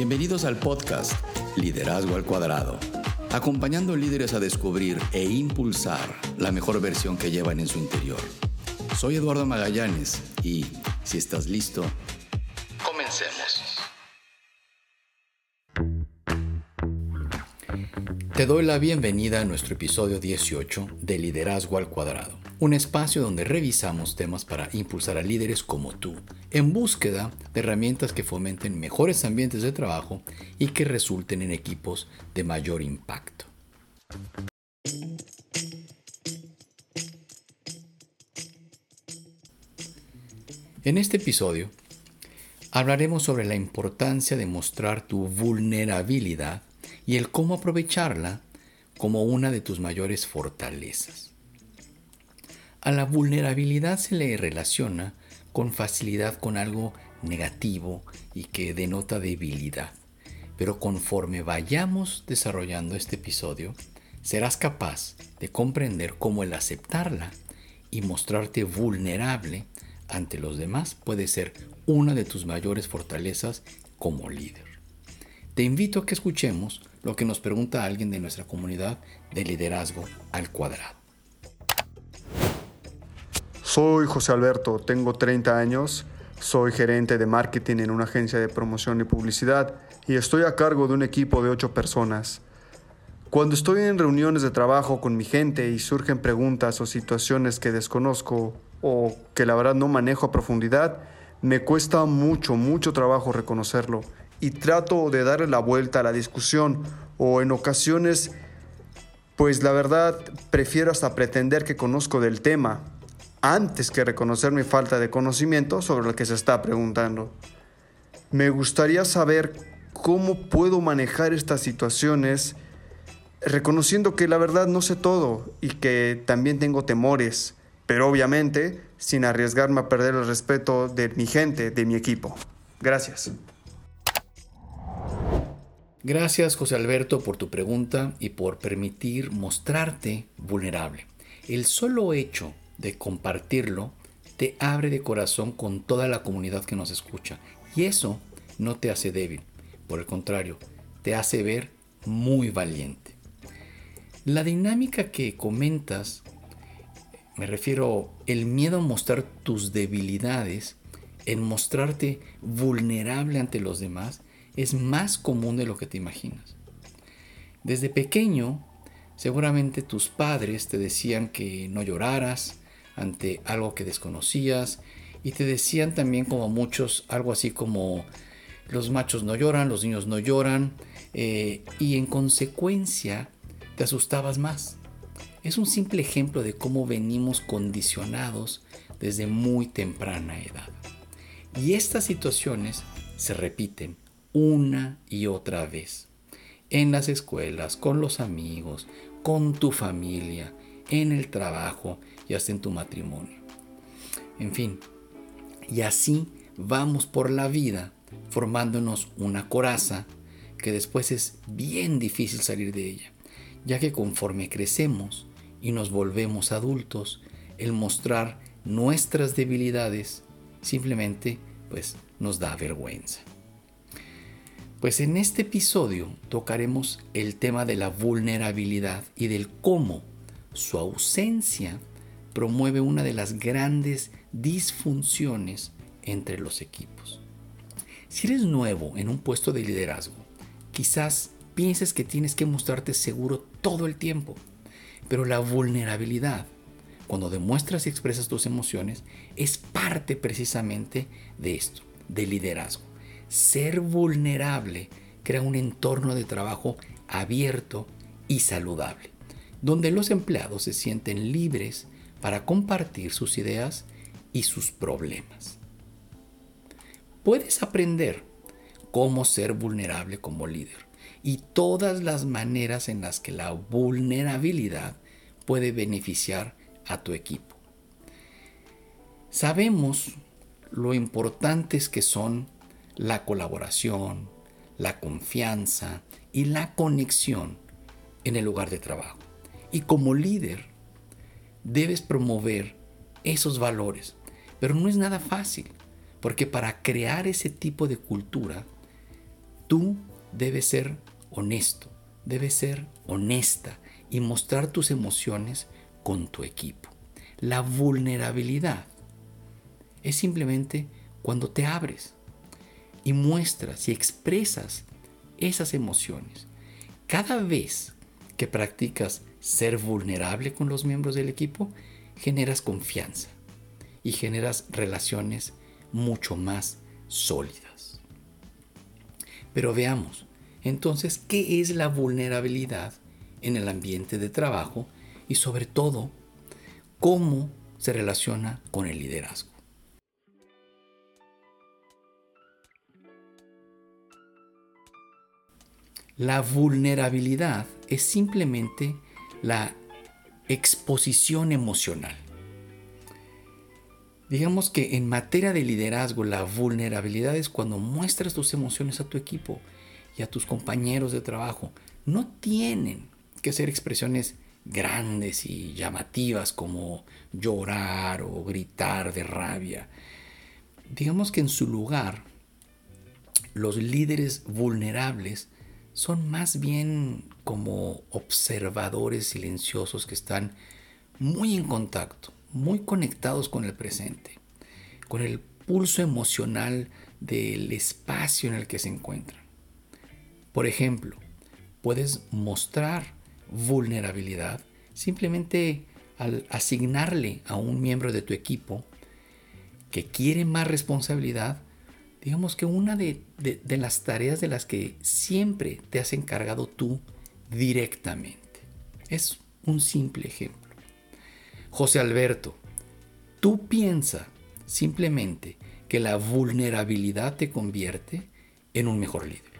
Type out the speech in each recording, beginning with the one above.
Bienvenidos al podcast Liderazgo al Cuadrado, acompañando líderes a descubrir e impulsar la mejor versión que llevan en su interior. Soy Eduardo Magallanes y, si estás listo, comencemos. Te doy la bienvenida a nuestro episodio 18 de Liderazgo al Cuadrado, un espacio donde revisamos temas para impulsar a líderes como tú, en búsqueda de herramientas que fomenten mejores ambientes de trabajo y que resulten en equipos de mayor impacto. En este episodio hablaremos sobre la importancia de mostrar tu vulnerabilidad y el cómo aprovecharla como una de tus mayores fortalezas. A la vulnerabilidad se le relaciona con facilidad con algo negativo y que denota debilidad. Pero conforme vayamos desarrollando este episodio, serás capaz de comprender cómo el aceptarla y mostrarte vulnerable ante los demás puede ser una de tus mayores fortalezas como líder. Te invito a que escuchemos lo que nos pregunta alguien de nuestra comunidad de liderazgo al cuadrado. Soy José Alberto, tengo 30 años, soy gerente de marketing en una agencia de promoción y publicidad y estoy a cargo de un equipo de 8 personas. Cuando estoy en reuniones de trabajo con mi gente y surgen preguntas o situaciones que desconozco o que la verdad no manejo a profundidad, me cuesta mucho, mucho trabajo reconocerlo y trato de darle la vuelta a la discusión o en ocasiones, pues la verdad prefiero hasta pretender que conozco del tema antes que reconocer mi falta de conocimiento sobre lo que se está preguntando. Me gustaría saber cómo puedo manejar estas situaciones reconociendo que la verdad no sé todo y que también tengo temores, pero obviamente sin arriesgarme a perder el respeto de mi gente, de mi equipo. Gracias. Gracias José Alberto por tu pregunta y por permitir mostrarte vulnerable. El solo hecho de compartirlo te abre de corazón con toda la comunidad que nos escucha y eso no te hace débil, por el contrario, te hace ver muy valiente. La dinámica que comentas, me refiero el miedo a mostrar tus debilidades, en mostrarte vulnerable ante los demás, es más común de lo que te imaginas. Desde pequeño, seguramente tus padres te decían que no lloraras ante algo que desconocías y te decían también como muchos algo así como los machos no lloran, los niños no lloran eh, y en consecuencia te asustabas más. Es un simple ejemplo de cómo venimos condicionados desde muy temprana edad. Y estas situaciones se repiten una y otra vez. En las escuelas, con los amigos, con tu familia, en el trabajo y hasta en tu matrimonio. En fin, y así vamos por la vida formándonos una coraza que después es bien difícil salir de ella, ya que conforme crecemos y nos volvemos adultos, el mostrar nuestras debilidades simplemente pues nos da vergüenza. Pues en este episodio tocaremos el tema de la vulnerabilidad y del cómo su ausencia promueve una de las grandes disfunciones entre los equipos. Si eres nuevo en un puesto de liderazgo, quizás pienses que tienes que mostrarte seguro todo el tiempo, pero la vulnerabilidad, cuando demuestras y expresas tus emociones, es parte precisamente de esto, del liderazgo. Ser vulnerable crea un entorno de trabajo abierto y saludable, donde los empleados se sienten libres para compartir sus ideas y sus problemas. Puedes aprender cómo ser vulnerable como líder y todas las maneras en las que la vulnerabilidad puede beneficiar a tu equipo. Sabemos lo importantes que son la colaboración, la confianza y la conexión en el lugar de trabajo. Y como líder, debes promover esos valores. Pero no es nada fácil, porque para crear ese tipo de cultura, Tú debes ser honesto, debes ser honesta y mostrar tus emociones con tu equipo. La vulnerabilidad es simplemente cuando te abres y muestras y expresas esas emociones. Cada vez que practicas ser vulnerable con los miembros del equipo, generas confianza y generas relaciones mucho más sólidas. Pero veamos, entonces, ¿qué es la vulnerabilidad en el ambiente de trabajo y sobre todo, cómo se relaciona con el liderazgo? La vulnerabilidad es simplemente la exposición emocional. Digamos que en materia de liderazgo, la vulnerabilidad es cuando muestras tus emociones a tu equipo y a tus compañeros de trabajo. No tienen que ser expresiones grandes y llamativas como llorar o gritar de rabia. Digamos que en su lugar, los líderes vulnerables son más bien como observadores silenciosos que están muy en contacto, muy conectados con el presente, con el pulso emocional del espacio en el que se encuentran. Por ejemplo, puedes mostrar vulnerabilidad simplemente al asignarle a un miembro de tu equipo que quiere más responsabilidad digamos que una de, las tareas de las que siempre te has encargado tú directamente. Es un simple ejemplo. José Alberto, tú piensa simplemente que la vulnerabilidad te convierte en un mejor líder.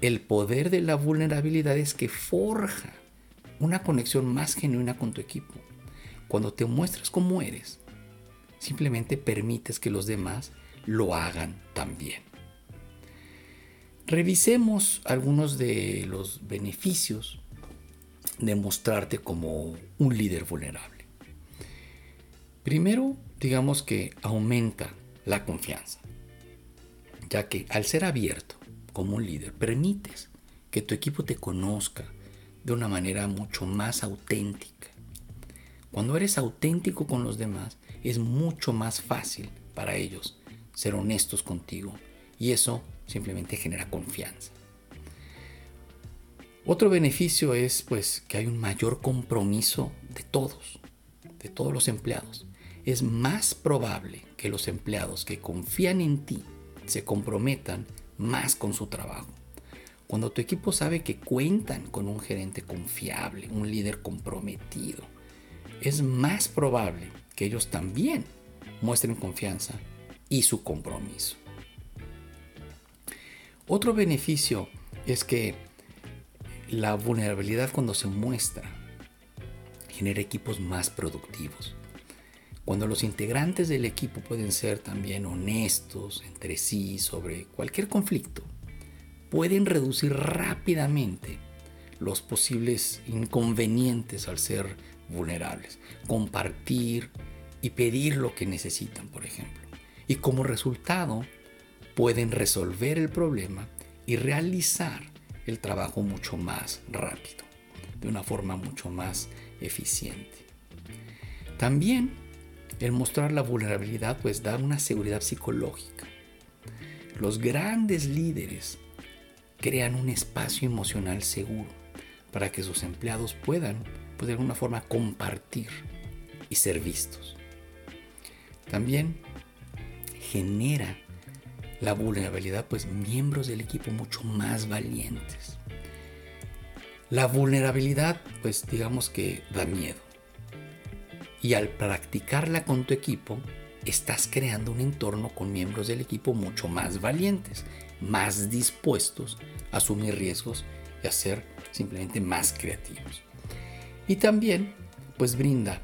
El poder de la vulnerabilidad es que forja una conexión más genuina con tu equipo. Cuando te muestras como eres, simplemente permites que los demás lo hagan también. Revisemos algunos de los beneficios de mostrarte como un líder vulnerable. Primero, digamos que aumenta la confianza, ya que al ser abierto como un líder, permites que tu equipo te conozca de una manera mucho más auténtica. Cuando eres auténtico con los demás, es mucho más fácil para ellos ser honestos contigo y eso simplemente genera confianza. Otro beneficio es pues que hay un mayor compromiso de todos, de todos los empleados. Es más probable que los empleados que confían en ti se comprometan más con su trabajo. Cuando tu equipo sabe que cuentan con un gerente confiable, un líder comprometido, es más probable que ellos también muestren confianza y su compromiso. Otro beneficio es que la vulnerabilidad cuando se muestra genera equipos más productivos. Cuando los integrantes del equipo pueden ser también honestos entre sí sobre cualquier conflicto, pueden reducir rápidamente los posibles inconvenientes al ser vulnerables, compartir y pedir lo que necesitan, por ejemplo y como resultado pueden resolver el problema y realizar el trabajo mucho más rápido, de una forma mucho más eficiente. También el mostrar la vulnerabilidad pues da una seguridad psicológica. Los grandes líderes crean un espacio emocional seguro para que sus empleados puedan pues, de alguna forma compartir y ser vistos. También genera la vulnerabilidad, pues miembros del equipo mucho más valientes. La vulnerabilidad, pues digamos que da miedo. Y al practicarla con tu equipo, estás creando un entorno con miembros del equipo mucho más valientes, más dispuestos a asumir riesgos y a ser simplemente más creativos. Y también, pues brinda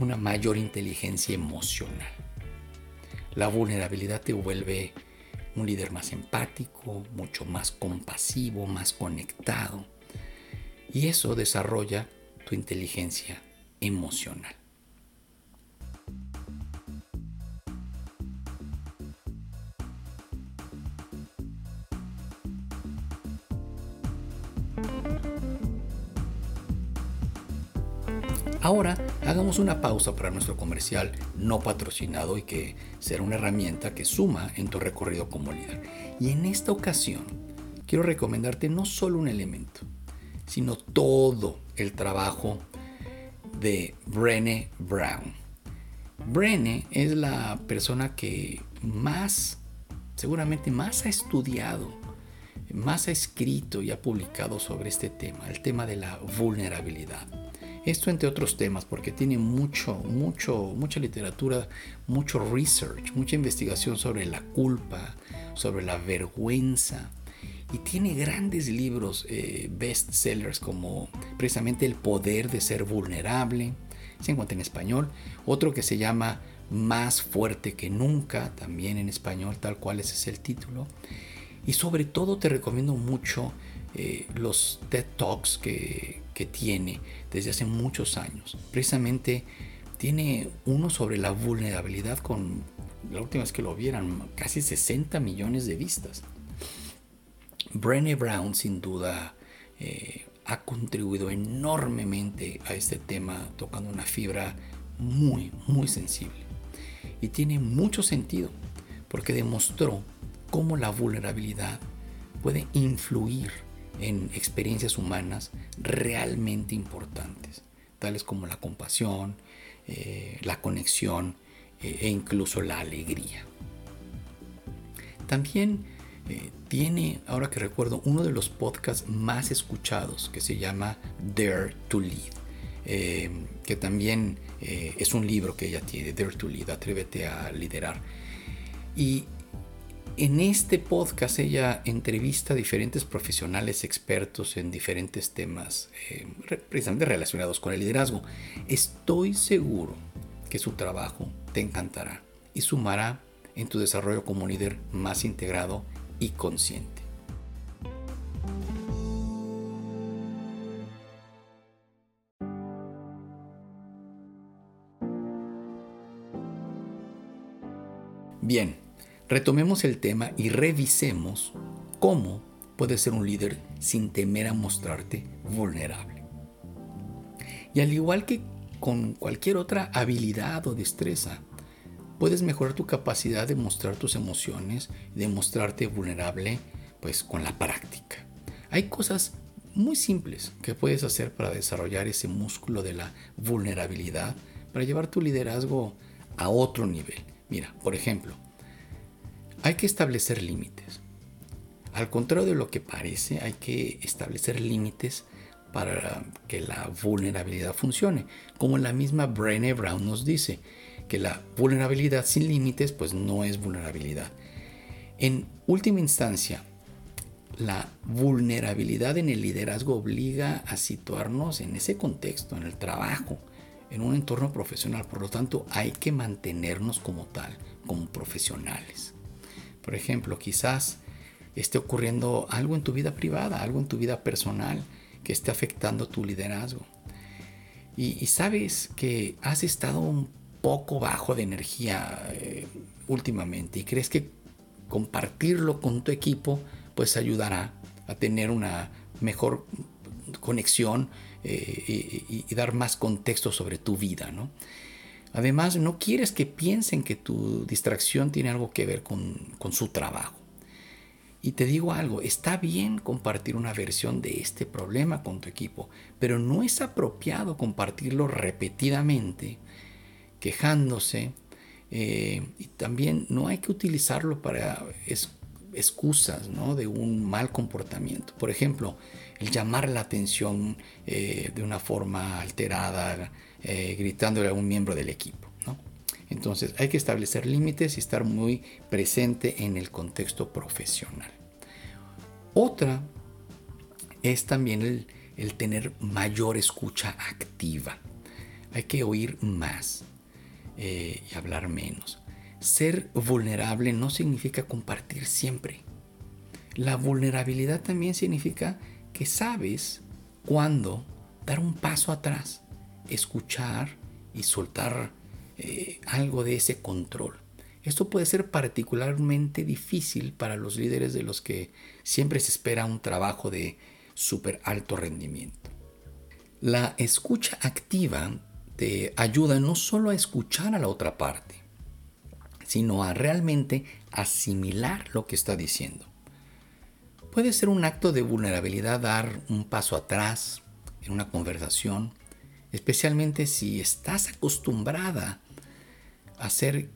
una mayor inteligencia emocional. La vulnerabilidad te vuelve un líder más empático, mucho más compasivo, más conectado. Y eso desarrolla tu inteligencia emocional. Una pausa para nuestro comercial no patrocinado y que será una herramienta que suma en tu recorrido como líder. Y en esta ocasión quiero recomendarte no solo un elemento, sino todo el trabajo de Brené Brown. Brené es la persona que más, seguramente más ha estudiado, más ha escrito y ha publicado sobre este tema, el tema de la vulnerabilidad. Esto entre otros temas, porque tiene mucho, mucho, mucha literatura, mucho research, mucha investigación sobre la culpa, sobre la vergüenza, y tiene grandes libros eh, bestsellers como precisamente El poder de ser vulnerable, se encuentra en español, otro que se llama Más fuerte que nunca, también en español, tal cual ese es el título. Y sobre todo te recomiendo mucho eh, los TED Talks que, que tiene desde hace muchos años. Precisamente tiene uno sobre la vulnerabilidad con, la última vez que lo vieran, casi 60 millones de vistas. Brené Brown sin duda eh, ha contribuido enormemente a este tema tocando una fibra muy, muy sensible. Y tiene mucho sentido porque demostró cómo la vulnerabilidad puede influir en experiencias humanas realmente importantes, tales como la compasión, eh, la conexión eh, e incluso la alegría. También eh, tiene, ahora que recuerdo, uno de los podcasts más escuchados que se llama Dare to Lead, eh, que también es un libro que ella tiene, Dare to Lead, Atrévete a liderar. Y en este podcast ella entrevista a diferentes profesionales expertos en diferentes temas, precisamente relacionados con el liderazgo. Estoy seguro que su trabajo te encantará y sumará en tu desarrollo como líder más integrado y consciente. Bien, retomemos el tema y revisemos cómo puedes ser un líder sin temer a mostrarte vulnerable. Y al igual que con cualquier otra habilidad o destreza, puedes mejorar tu capacidad de mostrar tus emociones, de mostrarte vulnerable, pues con la práctica. Hay cosas muy simples que puedes hacer para desarrollar ese músculo de la vulnerabilidad, para llevar tu liderazgo a otro nivel. Mira, por ejemplo, hay que establecer límites. Al contrario de lo que parece, hay que establecer límites para que la vulnerabilidad funcione. Como la misma Brené Brown nos dice, que la vulnerabilidad sin límites pues no es vulnerabilidad. En última instancia, la vulnerabilidad en el liderazgo obliga a situarnos en ese contexto, en el trabajo, en un entorno profesional. Por lo tanto, hay que mantenernos como tal, como profesionales. Por ejemplo, quizás esté ocurriendo algo en tu vida privada, algo en tu vida personal que esté afectando tu liderazgo. Y, y sabes que has estado un poco bajo de energía eh, últimamente y crees que compartirlo con tu equipo pues ayudará a tener una mejor conexión eh, y, dar más contexto sobre tu vida, ¿no? Además, no quieres que piensen que tu distracción tiene algo que ver con, su trabajo. Y te digo algo, está bien compartir una versión de este problema con tu equipo, pero no es apropiado compartirlo repetidamente quejándose. Eh, y también no hay que utilizarlo para excusas de un mal comportamiento. Por ejemplo, el llamar la atención eh, de una forma alterada, eh, gritándole a un miembro del equipo. Entonces hay que establecer límites y estar muy presente en el contexto profesional. Otra es también el tener mayor escucha activa. Hay que oír más. Eh, y hablar menos. Ser vulnerable no significa compartir siempre. La vulnerabilidad también significa que sabes cuándo dar un paso atrás, escuchar y soltar eh, algo de ese control. Esto puede ser particularmente difícil para los líderes de los que siempre se espera un trabajo de súper alto rendimiento. La escucha activa te ayuda no solo a escuchar a la otra parte, sino a realmente asimilar lo que está diciendo. Puede ser un acto de vulnerabilidad dar un paso atrás en una conversación, especialmente si estás acostumbrada a ser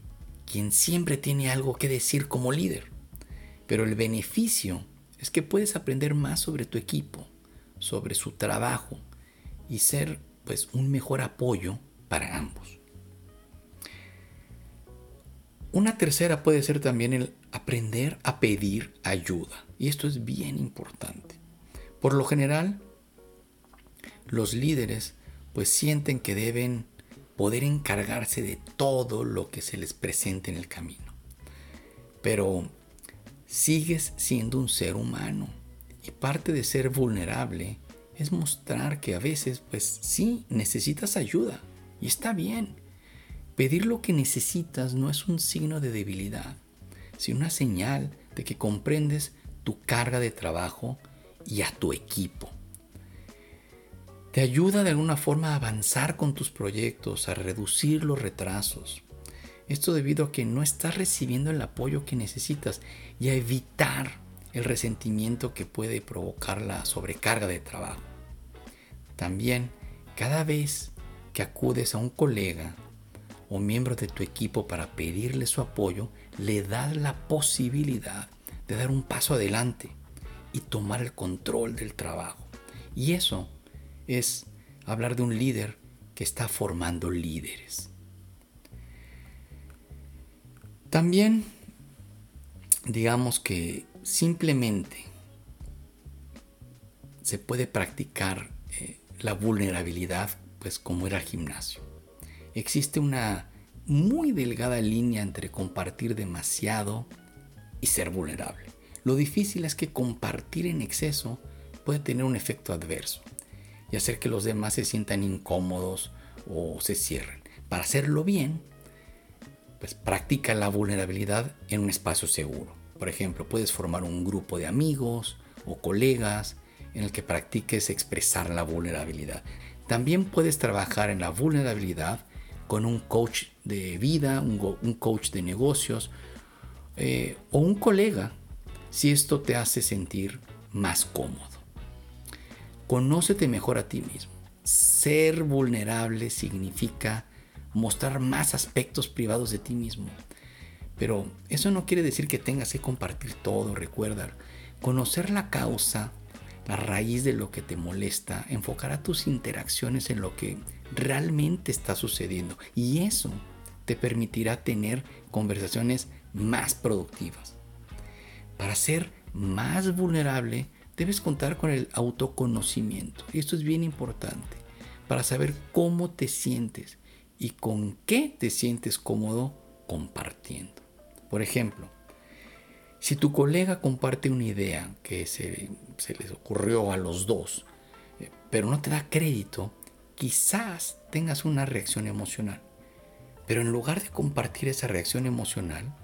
quien siempre tiene algo que decir como líder. Pero el beneficio es que puedes aprender más sobre tu equipo, sobre su trabajo y ser pues un mejor apoyo para ambos. Una tercera puede ser también el aprender a pedir ayuda. Y esto es bien importante. Por lo general, los líderes pues sienten que deben poder encargarse de todo lo que se les presente en el camino. Pero sigues siendo un ser humano y parte de ser vulnerable es mostrar que a veces, pues sí, necesitas ayuda y está bien. Pedir lo que necesitas no es un signo de debilidad, sino una señal de que comprendes tu carga de trabajo y a tu equipo. Te ayuda de alguna forma a avanzar con tus proyectos, a reducir los retrasos. Esto debido a que no estás recibiendo el apoyo que necesitas y a evitar el resentimiento que puede provocar la sobrecarga de trabajo. También, cada vez que acudes a un colega o miembro de tu equipo para pedirle su apoyo, le das la posibilidad de dar un paso adelante y tomar el control del trabajo. Y eso es hablar de un líder que está formando líderes. También digamos que simplemente se puede practicar eh, la vulnerabilidad pues como era el gimnasio. Existe una muy delgada línea entre compartir demasiado y ser vulnerable. Lo difícil es que compartir en exceso puede tener un efecto adverso y hacer que los demás se sientan incómodos o se cierren. Para hacerlo bien, pues practica la vulnerabilidad en un espacio seguro. Por ejemplo, puedes formar un grupo de amigos o colegas en el que practiques expresar la vulnerabilidad. También puedes trabajar en la vulnerabilidad con un coach de vida, un, coach de negocios eh, o un colega si esto te hace sentir más cómodo. Conócete mejor a ti mismo. Ser vulnerable significa mostrar más aspectos privados de ti mismo. Pero eso no quiere decir que tengas que compartir todo, recuerda. Conocer la causa, la raíz de lo que te molesta, enfocar tus interacciones en lo que realmente está sucediendo. Y eso te permitirá tener conversaciones más productivas. Para ser más vulnerable, debes contar con el autoconocimiento. Y esto es bien importante para saber cómo te sientes y con qué te sientes cómodo compartiendo. Por ejemplo, si tu colega comparte una idea que se, les ocurrió a los dos, eh, pero no te da crédito, quizás tengas una reacción emocional. Pero en lugar de compartir esa reacción emocional,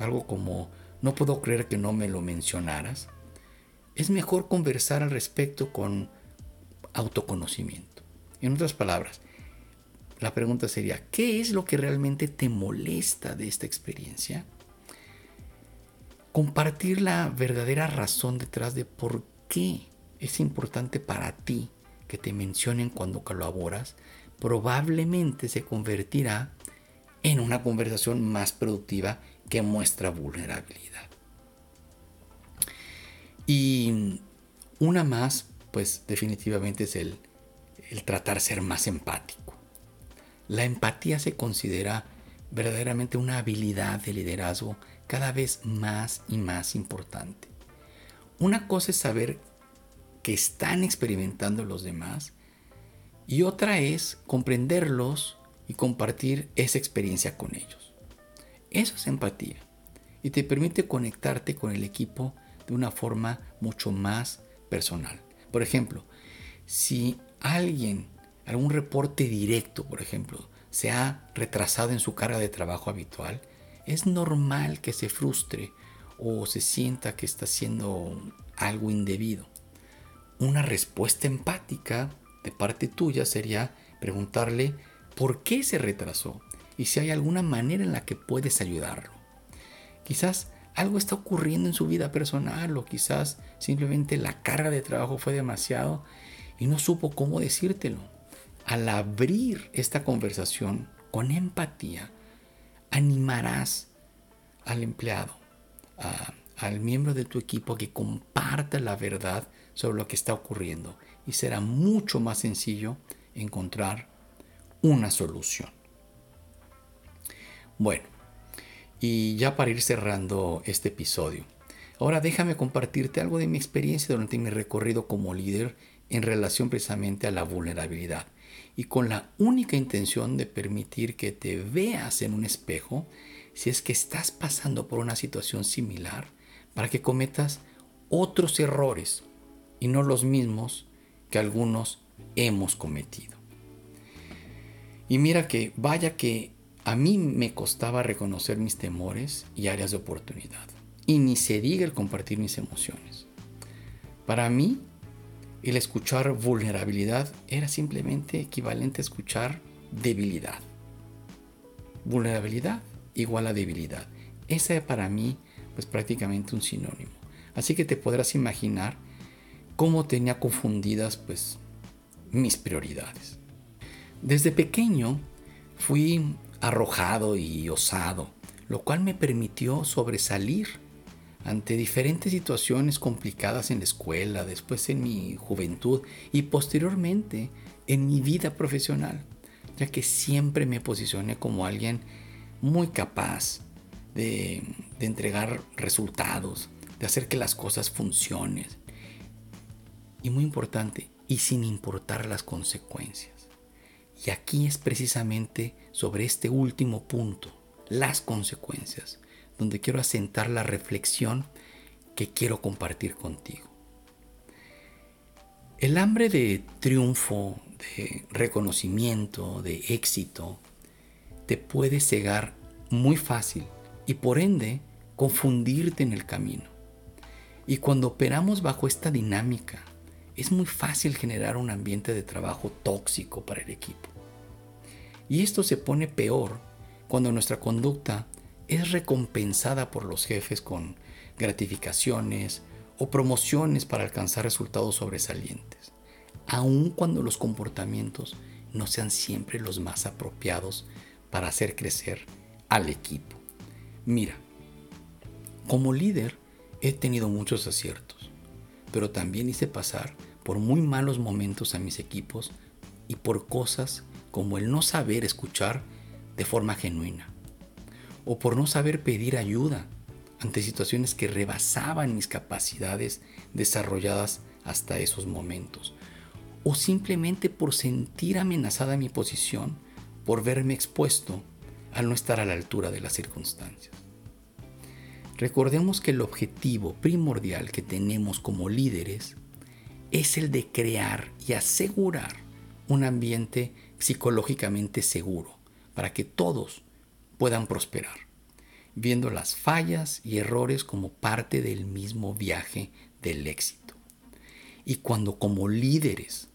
algo como no puedo creer que no me lo mencionaras, es mejor conversar al respecto con autoconocimiento. En otras palabras, la pregunta sería, ¿qué es lo que realmente te molesta de esta experiencia? Compartir la verdadera razón detrás de por qué es importante para ti que te mencionen cuando colaboras, probablemente se convertirá en una conversación más productiva que muestra vulnerabilidad. Y una más, pues definitivamente es el, el tratar ser más empático. La empatía se considera verdaderamente una habilidad de liderazgo cada vez más y más importante. Una cosa es saber que están experimentando los demás y otra es comprenderlos y compartir esa experiencia con ellos. Eso es empatía y te permite conectarte con el equipo de una forma mucho más personal. Por ejemplo, si alguien, algún reporte directo, por ejemplo, se ha retrasado en su carga de trabajo habitual, es normal que se frustre o se sienta que está haciendo algo indebido. Una respuesta empática de parte tuya sería preguntarle por qué se retrasó y si hay alguna manera en la que puedes ayudarlo. Quizás algo está ocurriendo en su vida personal o quizás simplemente la carga de trabajo fue demasiado y no supo cómo decírtelo. Al abrir esta conversación con empatía, animarás al empleado, al miembro de tu equipo que comparta la verdad sobre lo que está ocurriendo y será mucho más sencillo encontrar una solución. Bueno, y ya para ir cerrando este episodio, ahora déjame compartirte algo de mi experiencia durante mi recorrido como líder en relación precisamente a la vulnerabilidad y con la única intención de permitir que te veas en un espejo si es que estás pasando por una situación similar para que cometas otros errores y no los mismos que algunos hemos cometido. Y mira que vaya que a mí me costaba reconocer mis temores y áreas de oportunidad. Y ni se diga el compartir mis emociones. Para mí, el escuchar vulnerabilidad era simplemente equivalente a escuchar debilidad. Vulnerabilidad igual a debilidad. Esa es para mí pues prácticamente un sinónimo. Así que te podrás imaginar cómo tenía confundidas pues mis prioridades. Desde pequeño fui arrojado y osado, lo cual me permitió sobresalir ante diferentes situaciones complicadas en la escuela, después en mi juventud y posteriormente en mi vida profesional, ya que siempre me posicioné como alguien muy capaz de, de entregar resultados, de hacer que las cosas funcionen. Y muy importante, y sin importar las consecuencias. Y aquí es precisamente sobre este último punto, las consecuencias, donde quiero asentar la reflexión que quiero compartir contigo. El hambre de triunfo, de reconocimiento, de éxito, te puede cegar muy fácil y por ende confundirte en el camino. Y cuando operamos bajo esta dinámica, es muy fácil generar un ambiente de trabajo tóxico para el equipo. Y esto se pone peor cuando nuestra conducta es recompensada por los jefes con gratificaciones o promociones para alcanzar resultados sobresalientes, aun cuando los comportamientos no sean siempre los más apropiados para hacer crecer al equipo. Mira, como líder he tenido muchos aciertos, pero también hice pasar por muy malos momentos a mis equipos y por cosas como el no saber escuchar de forma genuina, o por no saber pedir ayuda ante situaciones que rebasaban mis capacidades desarrolladas hasta esos momentos, o simplemente por sentir amenazada mi posición por verme expuesto al no estar a la altura de las circunstancias. Recordemos que el objetivo primordial que tenemos como líderes es el de crear y asegurar un ambiente psicológicamente seguro para que todos puedan prosperar, viendo las fallas y errores como parte del mismo viaje del éxito. Y cuando como líderes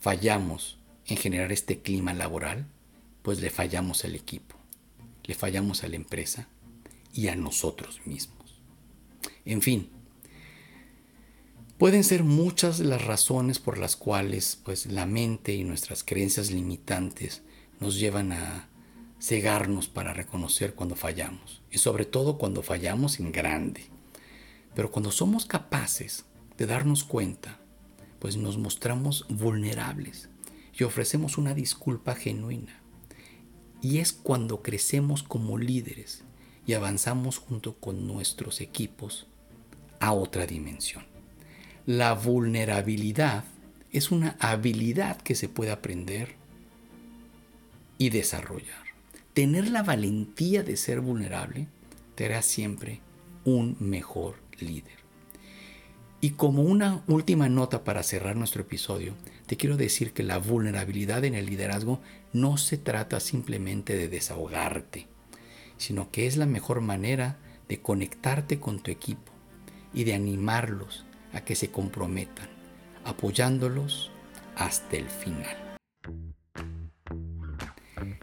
fallamos en generar este clima laboral, pues le fallamos al equipo, le fallamos a la empresa y a nosotros mismos. En fin, Pueden ser muchas las razones por las cuales pues, la mente y nuestras creencias limitantes nos llevan a cegarnos para reconocer cuando fallamos, y sobre todo cuando fallamos en grande. Pero cuando somos capaces de darnos cuenta, pues nos mostramos vulnerables y ofrecemos una disculpa genuina. Y es cuando crecemos como líderes y avanzamos junto con nuestros equipos a otra dimensión. La vulnerabilidad es una habilidad que se puede aprender y desarrollar. Tener la valentía de ser vulnerable te hará siempre un mejor líder. Y como una última nota para cerrar nuestro episodio, te quiero decir que la vulnerabilidad en el liderazgo no se trata simplemente de desahogarte, sino que es la mejor manera de conectarte con tu equipo y de animarlos a que se comprometan, apoyándolos hasta el final.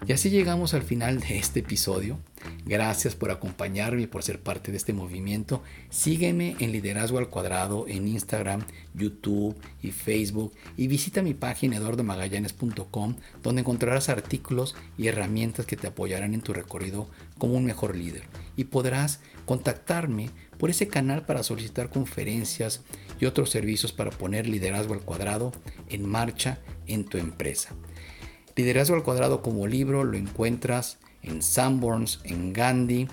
Y así llegamos al final de este episodio. Gracias por acompañarme y por ser parte de este movimiento. Sígueme en Liderazgo al Cuadrado en Instagram, YouTube y Facebook y visita mi página eduardomagallanes.com donde encontrarás artículos y herramientas que te apoyarán en tu recorrido como un mejor líder. Y podrás contactarme por ese canal para solicitar conferencias y otros servicios para poner liderazgo al cuadrado en marcha en tu empresa. Liderazgo al cuadrado como libro lo encuentras en Sanborns, en Gandhi.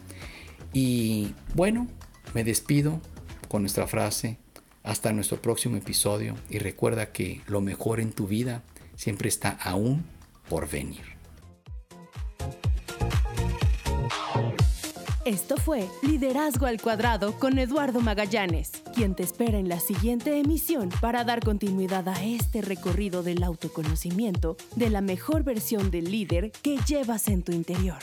Y bueno, me despido con nuestra frase. Hasta nuestro próximo episodio y recuerda que lo mejor en tu vida siempre está aún por venir. Esto fue Liderazgo al Cuadrado con Eduardo Magallanes, quien te espera en la siguiente emisión para dar continuidad a este recorrido del autoconocimiento de la mejor versión del líder que llevas en tu interior.